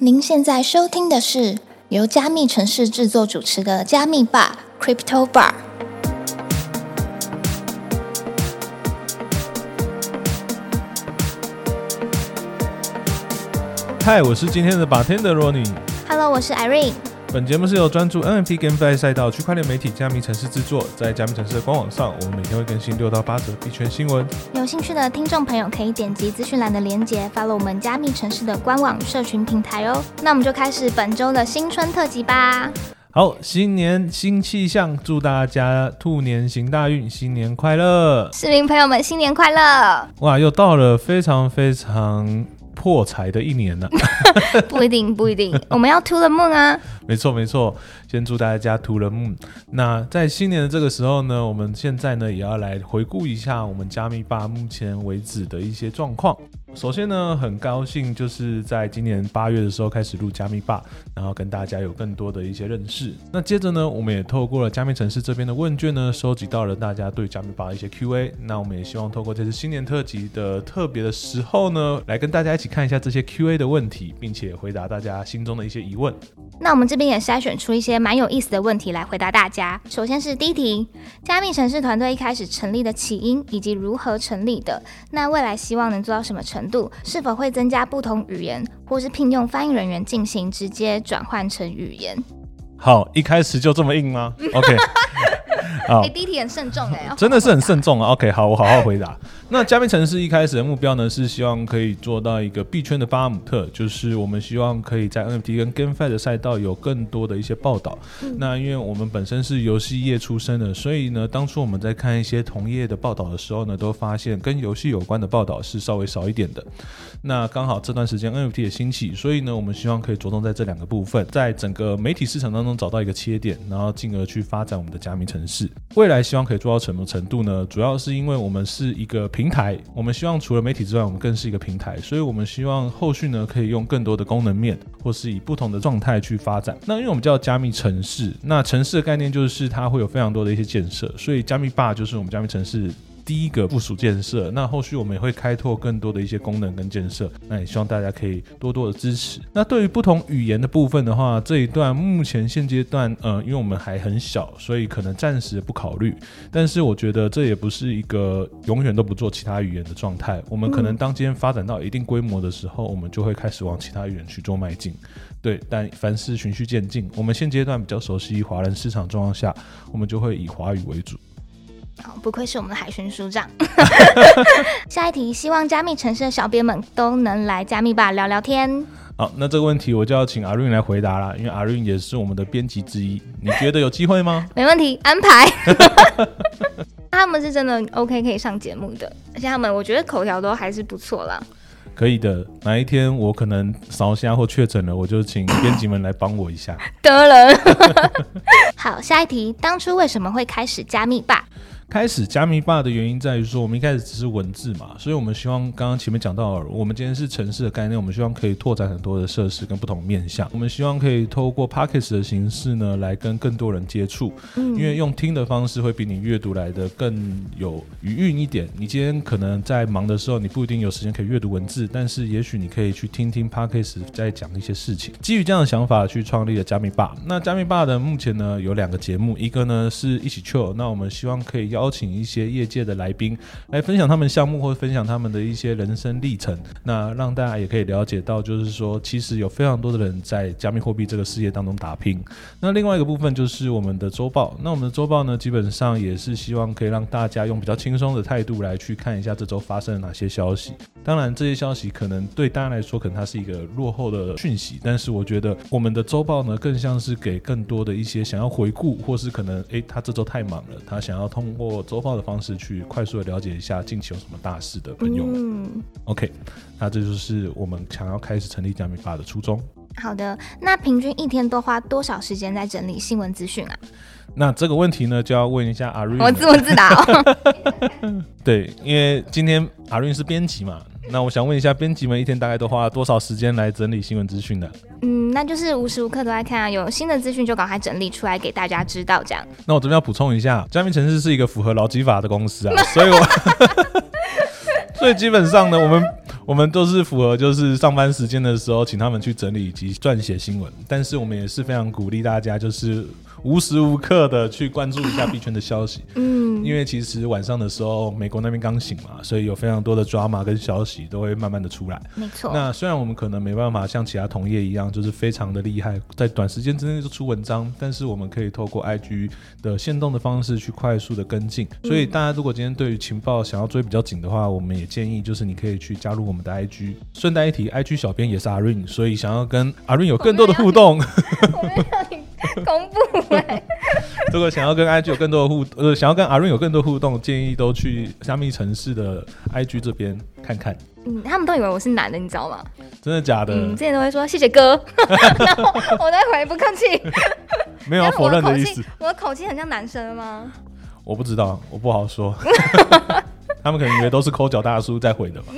您现在收听的是由加密城市制作主持的加密吧 Crypto Bar。嗨，我是今天的 bartender Ronnie。Hello，我是 Irene。本节目是由专注 NFT GameFi 赛道区块链媒体加密城市制作，在加密城市的官网上，我们每天会更新六到八则币圈新闻。有兴趣的听众朋友可以点击资讯栏的链接，follow 我们加密城市的官网社群平台哦。那我们就开始本周的新春特辑吧。好，新年新气象，祝大家兔年行大运，新年快乐！市民朋友们，新年快乐！哇，又到了非常非常破财的一年了。不一定，不一定，我们要 to the moon 啊！没错，没错。先祝大家图了木。那在新年的这个时候呢，我们现在呢也要来回顾一下我们加密吧目前为止的一些状况。首先呢，很高兴就是在今年八月的时候开始录加密吧，然后跟大家有更多的一些认识。那接着呢，我们也透过了加密城市这边的问卷呢，收集到了大家对加密吧的一些 Q&A。那我们也希望透过这次新年特辑的特别的时候呢，来跟大家一起看一下这些 Q&A 的问题，并且回答大家心中的一些疑问。那我们这边也筛选出一些蛮有意思的问题来回答大家。首先是第一题，加密城市团队一开始成立的起因以及如何成立的？那未来希望能做到什么程度？是否会增加不同语言，或是聘用翻译人员进行直接转换成语言？好，一开始就这么硬吗？OK，好哎、，第一题很慎重哎、真的是很慎重啊。OK，好，我好好回答。那加密城市一开始的目标呢，是希望可以做到一个币圈的巴姆特，就是我们希望可以在 NFT 跟 GameFi 的赛道有更多的一些报道。那因为我们本身是游戏业出身的，所以呢，当初我们在看一些同业的报道的时候呢，都发现跟游戏有关的报道是稍微少一点的。那刚好这段时间 NFT 也兴起，所以呢，我们希望可以着重在这两个部分，在整个媒体市场当中找到一个切点，然后进而去发展我们的加密城市。未来希望可以做到什么程度呢？主要是因为我们是一个平台，我们希望除了媒体之外，我们更是一个平台，所以我们希望后续呢可以用更多的功能面，或是以不同的状态去发展。那因为我们叫加密城市，那城市的概念就是它会有非常多的一些建设，所以加密霸就是我们加密城市。第一个部署建设，那后续我们也会开拓更多的一些功能跟建设，那也希望大家可以多多的支持。那对于不同语言的部分的话，这一段目前现阶段，呃，因为我们还很小，所以可能暂时不考虑。但是我觉得这也不是一个永远都不做其他语言的状态。我们可能当今天发展到一定规模的时候，我们就会开始往其他语言去做迈进。对，但凡事循序渐进。我们现阶段比较熟悉华人市场状况下，我们就会以华语为主。好，不愧是我们的海巡署长。下一题，希望加密城市的小编们都能来加密吧聊聊天。好，那这个问题我就要请阿润来回答啦，因为阿润也是我们的编辑之一。你觉得有机会吗？没问题，安排。他们是真的 OK 可以上节目的，而且他们我觉得口条都还是不错啦。可以的，哪一天我可能烧瞎或确诊了，我就请编辑们来帮我一下。得了。好，下一题，当初为什么会开始加密吧？开始加密霸的原因在于说，我们一开始只是文字嘛，所以我们希望刚刚前面讲到，我们今天是城市的概念，我们希望可以拓展很多的设施跟不同面向。我们希望可以透过 p o c k e t 的形式呢，来跟更多人接触，嗯因为用听的方式会比你阅读来的更有余韵一点。你今天可能在忙的时候，你不一定有时间可以阅读文字，但是也许你可以去听听 p o c k e t 在讲一些事情。基于这样的想法去创立了加密霸。那加密霸的目前呢有两个节目，一个呢是一起 chill，那我们希望可以邀请一些业界的来宾来分享他们项目或分享他们的一些人生历程，那让大家也可以了解到，就是说其实有非常多的人在加密货币这个事业当中打拼。那另外一个部分就是我们的周报，那我们的周报呢，基本上也是希望可以让大家用比较轻松的态度来去看一下这周发生了哪些消息。当然，这些消息可能对大家来说，可能它是一个落后的讯息，但是我觉得我们的周报呢，更像是给更多的一些想要回顾，或是可能诶，他这周太忙了，他想要通过周报的方式去快速的了解一下近期有什么大事的朋友们。嗯，OK，那这就是我们想要开始成立加密法的初衷。好的。那平均一天都花多少时间在整理新闻资讯啊？那这个问题呢，就要问一下阿瑞。我自问自答哦。对，因为今天阿瑞是编辑嘛，那我想问一下，编辑们一天大概都花了多少时间来整理新闻资讯呢？嗯，那就是无时无刻都在看啊，有新的资讯就赶快整理出来给大家知道，这样。那我这边要补充一下，加密城市是一个符合劳基法的公司啊，所以我所以基本上呢，我们我们都是符合就是上班时间的时候，请他们去整理以及撰写新闻。但是我们也是非常鼓励大家，就是无时无刻的去关注一下 币圈的消息。嗯，因为其实晚上的时候，美国那边刚醒嘛，所以有非常多的抓马跟消息都会慢慢的出来。没错。那虽然我们可能没办法像其他同业一样，就是非常的厉害，在短时间之内就出文章，但是我们可以透过 IG 的限动的方式去快速的跟进。所以大家如果今天对于情报想要追比较紧的话，我们也建议就是你可以去加入我们的 IG。顺带一提，IG 小编也是阿润，所以想要跟阿润有更多的互动，公布哎。如 果想要跟 IG 有更多的互，呃，想要跟阿润有更多互动，建议都去加密城市的 IG 这边看看。嗯，他们都以为我是男的，你知道吗？真的假的？嗯，之前都会说谢谢哥，然 后我在回不客气，没有否认的意思。我的口气很像男生吗？我不知道，我不好说。他们可能以为都是抠脚大叔在回的吧。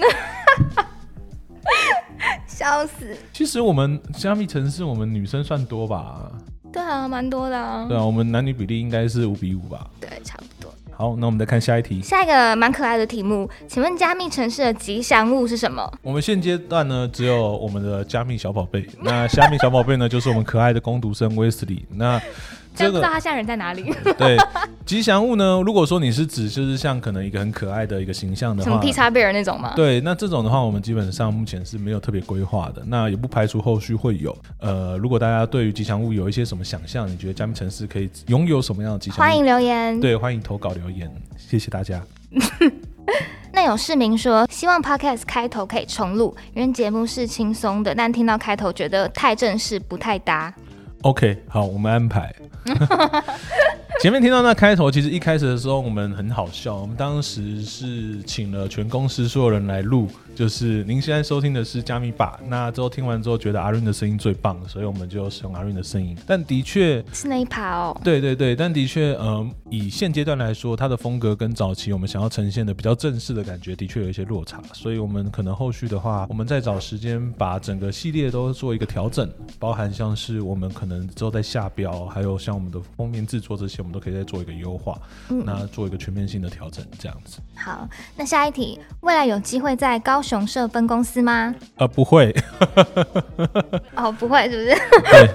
笑死！其实我们加密城市，我们女生算多吧？对啊，蛮多的啊。对啊，我们男女比例应该是五比五吧？对，差不多。好，那我们再看下一题。下一个蛮可爱的题目，请问加密城市的吉祥物是什么？我们现阶段呢，只有我们的加密小宝贝。那加密小宝贝呢，就是我们可爱的攻读生威斯利。那真不知道他现在人在哪里。对，吉祥物呢？如果说你是指就是像可能一个很可爱的一个形象的话，什么 P 叉贝尔那种吗？对，那这种的话，我们基本上目前是没有特别规划的。那也不排除后续会有。呃，如果大家对于吉祥物有一些什么想象，你觉得加密城市可以拥有什么样的吉祥物？欢迎留言。对，欢迎投稿留言，谢谢大家。那有市民说，希望 Podcast 开头可以重录，因为节目是轻松的，但听到开头觉得太正式，不太搭。OK，好，我们安排。前面听到那开头，其实一开始的时候我们很好笑。我们当时是请了全公司所有人来录，就是您现在收听的是加密吧。那之后听完之后，觉得阿润的声音最棒，所以我们就使用阿润的声音。但的确是那一趴哦。对对对，但的确，嗯，以现阶段来说，它的风格跟早期我们想要呈现的比较正式的感觉，的确有一些落差。所以我们可能后续的话，我们再找时间把整个系列都做一个调整，包含像是我们可能之后在下标，还有像我们的封面制作这些，我们都可以再做一个优化，嗯那做一个全面性的调整，这样子。好，那下一题，未来有机会在高雄设分公司吗？呃，不会。哦，不会，是不是？对，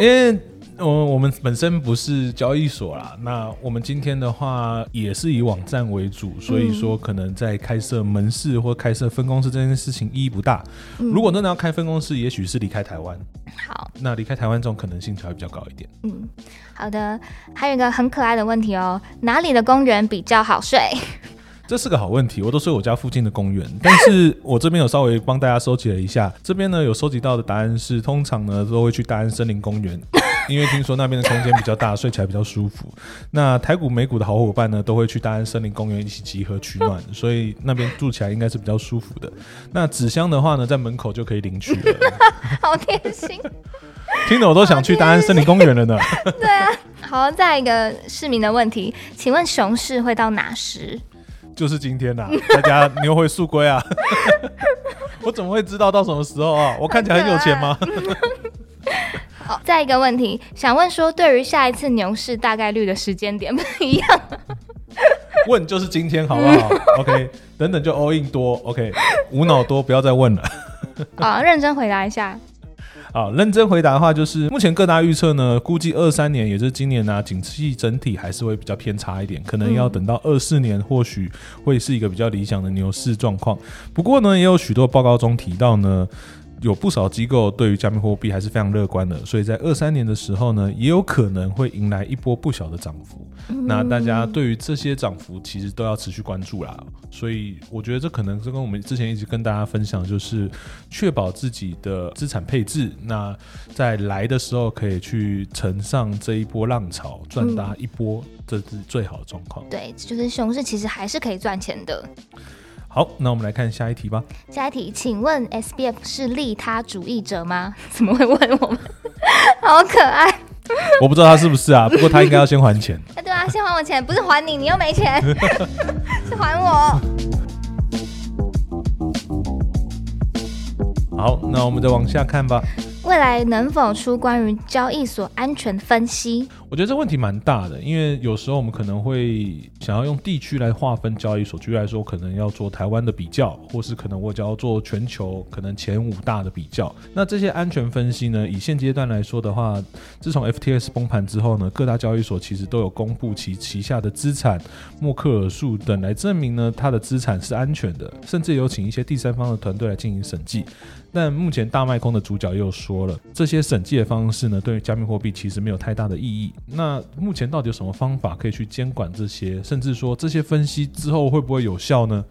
因为。我我们本身不是交易所啦，那我们今天的话也是以网站为主，所以说可能在开设门市或开设分公司这件事情意义不大。如果真的要开分公司，也许是离开台湾。好，那离开台湾这种可能性才会比较高一点。嗯，好的。还有一个很可爱的问题哦，哪里的公园比较好睡？这是个好问题，我都睡我家附近的公园，但是我这边有稍微帮大家收集了一下，这边呢有收集到的答案是，通常呢都会去大安森林公园。因为听说那边的空间比较大，睡起来比较舒服。那台股美股的好伙伴呢，都会去大安森林公园一起集合取暖，所以那边住起来应该是比较舒服的。那纸箱的话呢，在门口就可以领取了。好贴心，听得我都想去大安森林公园了呢。对啊，好，再一个市民的问题，请问熊市会到哪时？就是今天呐，大家牛回速归啊！我怎么会知道到什么时候啊？我看起来很有钱吗？好，再一个问题，想问说，对于下一次牛市大概率的时间点不一样？问就是今天，好不好？OK，等等就 all in 多，OK，无脑多，不要再问了。好，认真回答一下。好，认真回答的话，就是目前各大预测呢，估计二三年，也就是今年呢，景气整体还是会比较偏差一点，可能要等到二四年，或许会是一个比较理想的牛市状况。不过呢，也有许多报告中提到呢。有不少机构对于加密货币还是非常乐观的，所以在二三年的时候呢，也有可能会迎来一波不小的涨幅。那大家对于这些涨幅其实都要持续关注啦。所以我觉得这可能是跟我们之前一直跟大家分享，就是确保自己的资产配置，那在来的时候可以去乘上这一波浪潮，赚大一波，这是最好的状况。对，就是熊市其实还是可以赚钱的。好，那我们来看下一题吧。下一题，请问 SBF 是利他主义者吗？怎么会问我们？好可爱。我不知道他是不是啊，不过他应该要先还钱。哎，对啊，先还我钱，不是还你，你又没钱，是还我。好，那我们再往下看吧。未来能否出关于交易所安全分析？我觉得这问题蛮大的，因为有时候我们可能会想要用地区来划分交易所，举例来说，可能要做台湾的比较，或是可能我就要做全球可能前五大的比较。那这些安全分析呢，以现阶段来说的话，自从 FTS 崩盘之后呢，各大交易所其实都有公布其旗下的资产、默克尔数等来证明呢，它的资产是安全的，甚至有请一些第三方的团队来进行审计。但目前大卖空的主角又说了，这些审计的方式呢，对于加密货币其实没有太大的意义。那目前到底有什么方法可以去监管这些，甚至说这些分析之后会不会有效呢？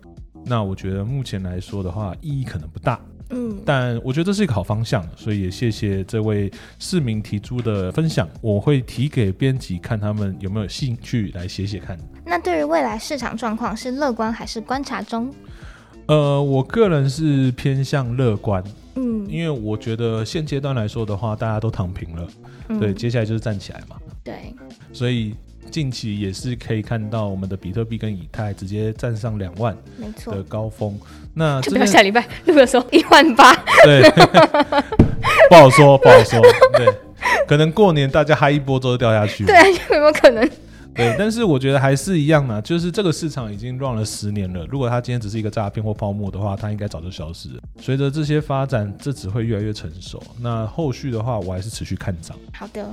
那我觉得目前来说的话，意义可能不大。嗯，但我觉得这是一个好方向，所以也谢谢这位市民提出的分享，我会提给编辑看他们有没有兴趣来写写看。那对于未来市场状况是乐观还是观察中？呃，我个人是偏向乐观，嗯，因为我觉得现阶段来说的话，大家都躺平了，对，接下来就是站起来嘛，对，所以近期也是可以看到我们的比特币跟以太直接站上两万的高峰，那就不要下礼拜录的时候一万八，对，不好说，不好说，对，可能过年大家嗨一波之后掉下去，对，有没有可能？对，但是我觉得还是一样嘛，就是这个市场已经 run 了十年了。如果它今天只是一个诈骗或泡沫的话，它应该早就消失了。随着这些发展，这只会越来越成熟。那后续的话，我还是持续看涨。好的，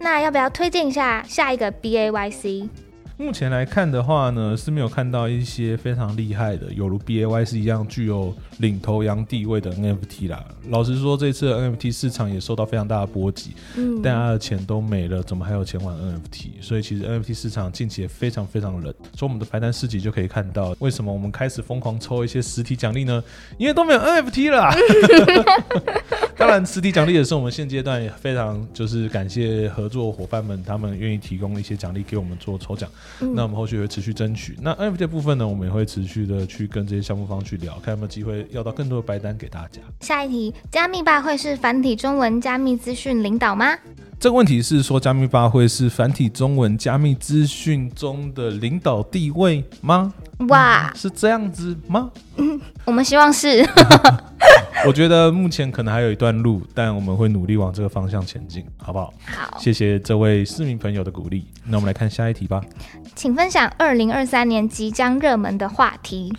那要不要推荐一下下一个 B A Y C？目前来看的话呢，是没有看到一些非常厉害的，有如 B A Y 是一样具有领头羊地位的 N F T 啦。老实说，这次 N F T 市场也受到非常大的波及，嗯，大家的钱都没了，怎么还有钱玩 N F T？所以其实 N F T 市场近期也非常非常冷。从我们的排单四级就可以看到，为什么我们开始疯狂抽一些实体奖励呢？因为都没有 N F T 了。当然，实体奖励也是我们现阶段也非常就是感谢合作伙伴们，他们愿意提供一些奖励给我们做抽奖。那我们后续会持续争取。那 NFT 部分呢，我们也会持续的去跟这些项目方去聊，看有没有机会要到更多的白单给大家。下一题，加密吧会是繁体中文加密资讯领导吗？这个问题是说，加密吧会是繁体中文加密资讯中的领导地位吗？哇，是这样子吗？我们希望是。我觉得目前可能还有一段路，但我们会努力往这个方向前进，好不好？好，谢谢这位市民朋友的鼓励。那我们来看下一题吧。请分享二零二三年即将热门的话题。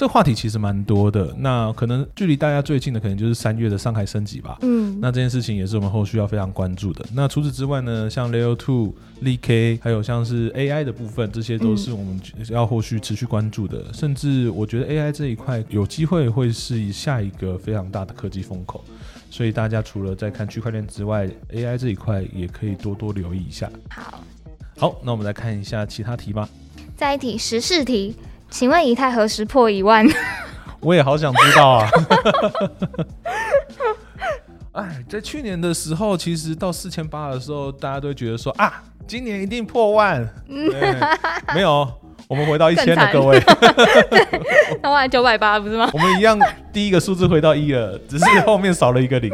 这个话题其实蛮多的，那可能距离大家最近的可能就是三月的上海升级吧。嗯，那这件事情也是我们后续要非常关注的。那除此之外呢，像 Layer Two、l K，还有像是 AI 的部分，这些都是我们要后续持续关注的。甚至我觉得 AI 这一块有机会会是下一个非常大的科技风口，所以大家除了在看区块链之外，AI 这一块也可以多多留意一下。好，好，那我们来看一下其他题吧。再一题十四题。请问以太何时破一万？我也好想知道啊！哎，在去年的时候，其实到四千八的时候，大家都觉得说啊，今年一定破万。没有，我们回到一千了，各位。那万九百八不是吗？我们一样，第一个数字回到一了，只是后面少了一个零。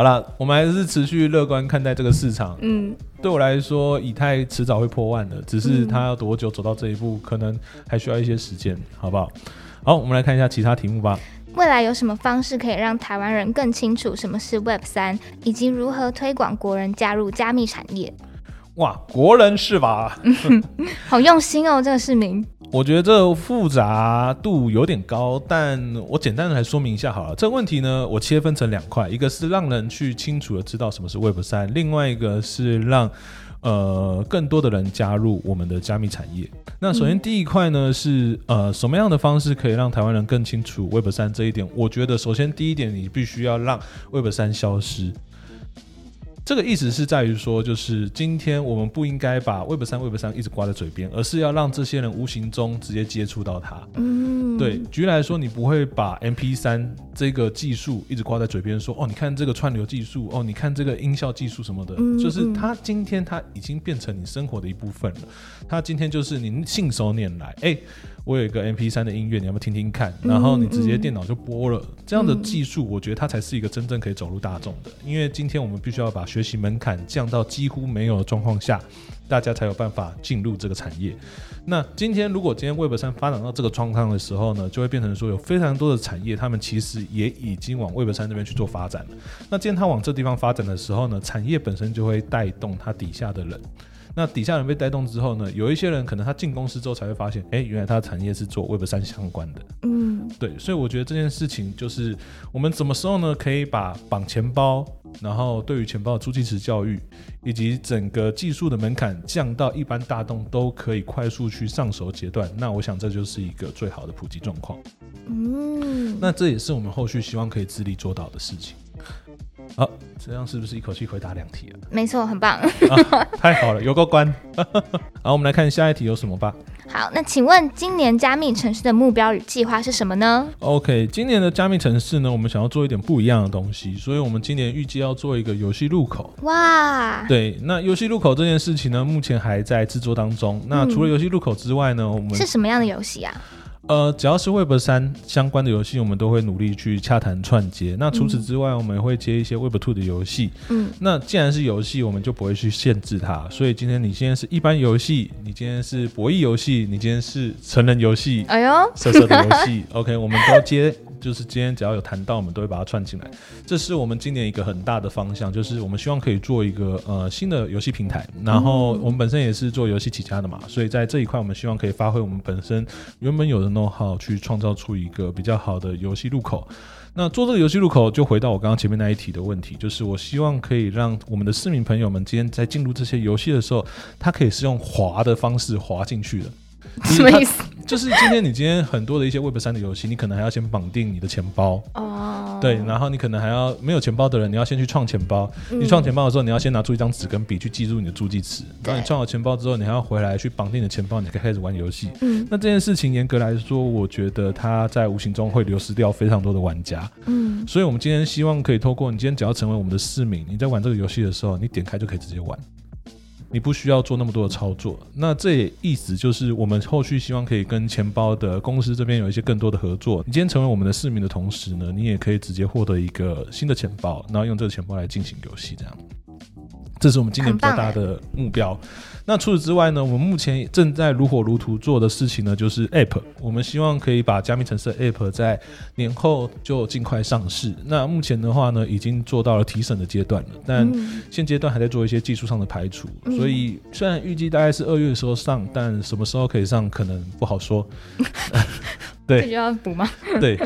好了，我们还是持续乐观看待这个市场。嗯，对我来说，以太迟早会破万的，只是它要多久走到这一步，可能还需要一些时间，好不好？好，我们来看一下其他题目吧。未来有什么方式可以让台湾人更清楚什么是 Web 三，以及如何推广国人加入加密产业？哇，国人是吧？好用心哦，这个市民。我觉得这复杂度有点高，但我简单的来说明一下好了。这个问题呢，我切分成两块，一个是让人去清楚的知道什么是 Web 三，另外一个是让呃更多的人加入我们的加密产业。那首先第一块呢是呃什么样的方式可以让台湾人更清楚 Web 三这一点？我觉得首先第一点，你必须要让 Web 三消失。这个意思是在于说，就是今天我们不应该把 Web 三 Web 三一直挂在嘴边，而是要让这些人无形中直接接触到它。嗯，对。举例来说，你不会把 MP 三这个技术一直挂在嘴边，说哦，你看这个串流技术，哦，你看这个音效技术什么的，就是它今天它已经变成你生活的一部分了。它今天就是你信手拈来，哎。我有一个 M P 三的音乐，你要不要听听看？然后你直接电脑就播了，这样的技术，我觉得它才是一个真正可以走入大众的。因为今天我们必须要把学习门槛降到几乎没有的状况下，大家才有办法进入这个产业。那今天如果今天 Web 三发展到这个状况的时候呢，就会变成说有非常多的产业，他们其实也已经往 Web 三这边去做发展了。那既然它往这地方发展的时候呢，产业本身就会带动它底下的人。那底下人被带动之后呢，有一些人可能他进公司之后才会发现，哎，原来他的产业是做 Web 三相关的。嗯，对，所以我觉得这件事情就是我们什么时候呢，可以把绑钱包，然后对于钱包的初级池教育，以及整个技术的门槛降到一般大众都可以快速去上手阶段，那我想这就是一个最好的普及状况。嗯，那这也是我们后续希望可以致力做到的事情。好，这样是不是一口气回答两题了？没错，很棒，太好了，有个关。好，我们来看下一题有什么吧。好，那请问今年加密城市的目标与计划是什么呢？OK，今年的加密城市呢，我们想要做一点不一样的东西，所以我们今年预计要做一个游戏入口。哇，对，那游戏入口这件事情呢，目前还在制作当中。那除了游戏入口之外呢，我们是什么样的游戏啊？呃，只要是 Web 三相关的游戏，我们都会努力去洽谈串接。那除此之外，我们也会接一些 Web Two 的游戏。嗯，那既然是游戏，我们就不会去限制它。所以今天你今天是一般游戏，你今天是博弈游戏，你今天是成人游戏，哎呦，色色的游戏，OK，我们都接。就是今天只要有谈到，我们都会把它串进来。这是我们今年一个很大的方向，就是我们希望可以做一个呃新的游戏平台。然后我们本身也是做游戏起家的嘛，所以在这一块，我们希望可以发挥我们本身原本有的 know how，去创造出一个比较好的游戏入口。那做这个游戏入口，就回到我刚刚前面那一题的问题，就是我希望可以让我们的市民朋友们今天在进入这些游戏的时候，他可以是用滑的方式滑进去的。什么意思？就是今天你今天很多的一些 Web 三的游戏，你可能还要先绑定你的钱包哦，对，然后你可能还要没有钱包的人，你要先去创钱包。你创钱包的时候，你要先拿出一张纸跟笔去记住你的助记词。当你创好钱包之后，你还要回来去绑定你的钱包，你可以开始玩游戏。嗯，那这件事情严格来说，我觉得它在无形中会流失掉非常多的玩家。嗯，所以我们今天希望可以透过你今天只要成为我们的市民，你在玩这个游戏的时候，你点开就可以直接玩。你不需要做那么多的操作，那这也意思就是我们后续希望可以跟钱包的公司这边有一些更多的合作。你今天成为我们的市民的同时呢，你也可以直接获得一个新的钱包，然后用这个钱包来进行游戏，这样。这是我们今年比较大的目标。那除此之外呢，我们目前正在如火如荼做的事情呢，就是 App。我们希望可以把加密城市的 App 在年后就尽快上市。那目前的话呢，已经做到了提审的阶段了，但现阶段还在做一些技术上的排除。所以虽然预计大概是二月的时候上，但什么时候可以上，可能不好说。对，需要补吗？对。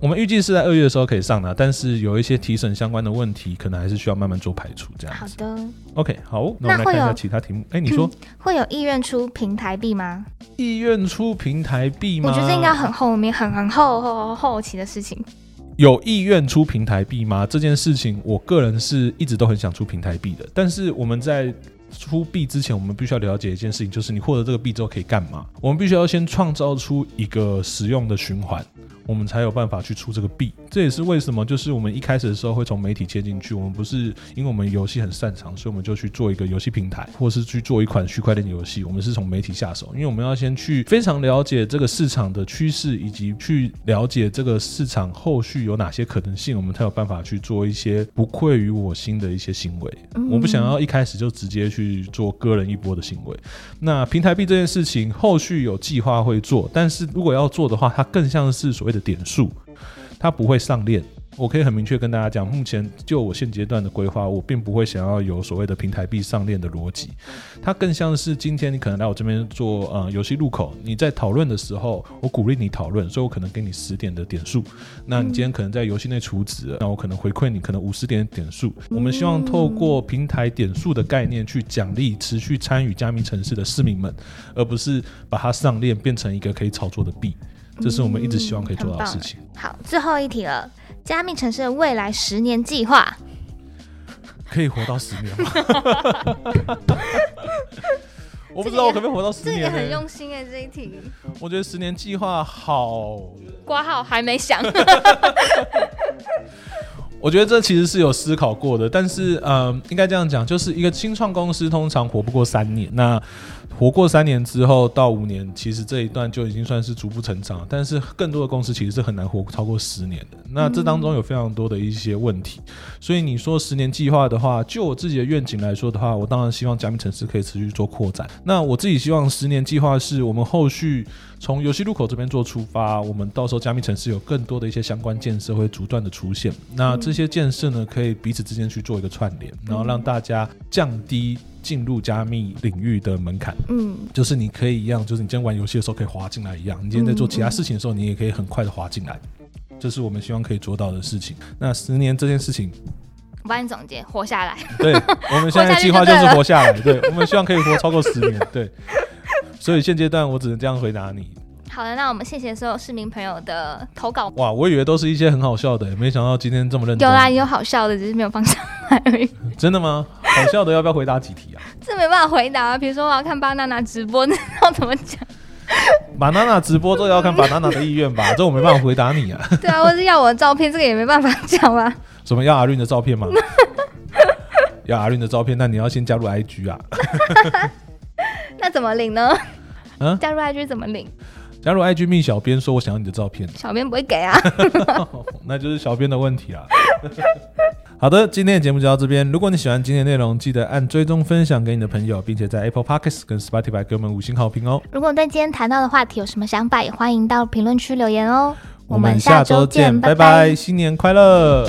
我们预计是在二月的时候可以上的，但是有一些提审相关的问题，可能还是需要慢慢做排除。这样好的，OK，好，那我们来看一下其他题目。哎，你说会有意愿出平台币吗？意愿出平台币吗？我觉得应该很后面，很很后后后期的事情。有意愿出平台币吗？这件事情，我个人是一直都很想出平台币的，但是我们在。出币之前，我们必须要了解一件事情，就是你获得这个币之后可以干嘛？我们必须要先创造出一个使用的循环，我们才有办法去出这个币。这也是为什么，就是我们一开始的时候会从媒体切进去。我们不是因为我们游戏很擅长，所以我们就去做一个游戏平台，或是去做一款区块链游戏。我们是从媒体下手，因为我们要先去非常了解这个市场的趋势，以及去了解这个市场后续有哪些可能性，我们才有办法去做一些不愧于我心的一些行为。我不想要一开始就直接去做割人一波的行为。那平台币这件事情，后续有计划会做，但是如果要做的话，它更像是所谓的点数。它不会上链，我可以很明确跟大家讲，目前就我现阶段的规划，我并不会想要有所谓的平台币上链的逻辑。它更像是今天你可能来我这边做呃游戏入口，你在讨论的时候，我鼓励你讨论，所以我可能给你十点的点数。那你今天可能在游戏内储值，那我可能回馈你可能五十点点数。我们希望透过平台点数的概念去奖励持续参与加密城市的市民们，而不是把它上链变成一个可以炒作的币。这是我们一直希望可以做到的事情。好，最后一题了，加密城市的未来十年计划，可以活到十年吗？我不知道我可不可以活到十年。这个很用心哎，这一题。我觉得十年计划好。挂号还没想。我觉得这其实是有思考过的，但是呃，应该这样讲，就是一个新创公司通常活不过三年。那活过三年之后到五年，其实这一段就已经算是逐步成长。但是更多的公司其实是很难活超过十年的。那这当中有非常多的一些问题，所以你说十年计划的话，就我自己的愿景来说的话，我当然希望加密城市可以持续做扩展。那我自己希望十年计划是我们后续从游戏入口这边做出发，我们到时候加密城市有更多的一些相关建设会不断的出现。那这些建设呢，可以彼此之间去做一个串联，然后让大家降低。进入加密领域的门槛，嗯，就是你可以一样，就是你今天玩游戏的时候可以滑进来一样，你今天在做其他事情的时候，你也可以很快的滑进来，这是我们希望可以做到的事情。那十年这件事情，我帮你总结，活下来。对，我们 现在计划就是活下来。对，我们希望可以活超过十年。对，所以现阶段我只能这样回答你。好的，那我们谢谢所有市民朋友的投稿。哇，我以为都是一些很好笑的，没想到今天这么认真。有啦，有好笑的，只是没有放上来而已。真的吗？好笑的要不要回答几题啊？这没办法回答啊。比如说我要看巴娜娜直播，那要怎么讲？巴娜娜直播这个要看巴娜娜的意愿吧，这我没办法回答你啊。对啊，或是要我的照片，这个也没办法讲吧。什么要阿润的照片吗？要阿润的照片，那你要先加入 IG 啊。那怎么领呢？嗯，加入 IG 怎么领？加入 IG 密小编说我想要你的照片，小编不会给啊，那就是小编的问题啊。好的，今天的节目就到这边。如果你喜欢今天内容，记得按追踪分享给你的朋友，并且在 Apple Podcasts 跟 Spotify 给我们五星好评哦。如果对今天谈到的话题有什么想法，也欢迎到评论区留言哦。我们下周见，拜拜，新年快乐。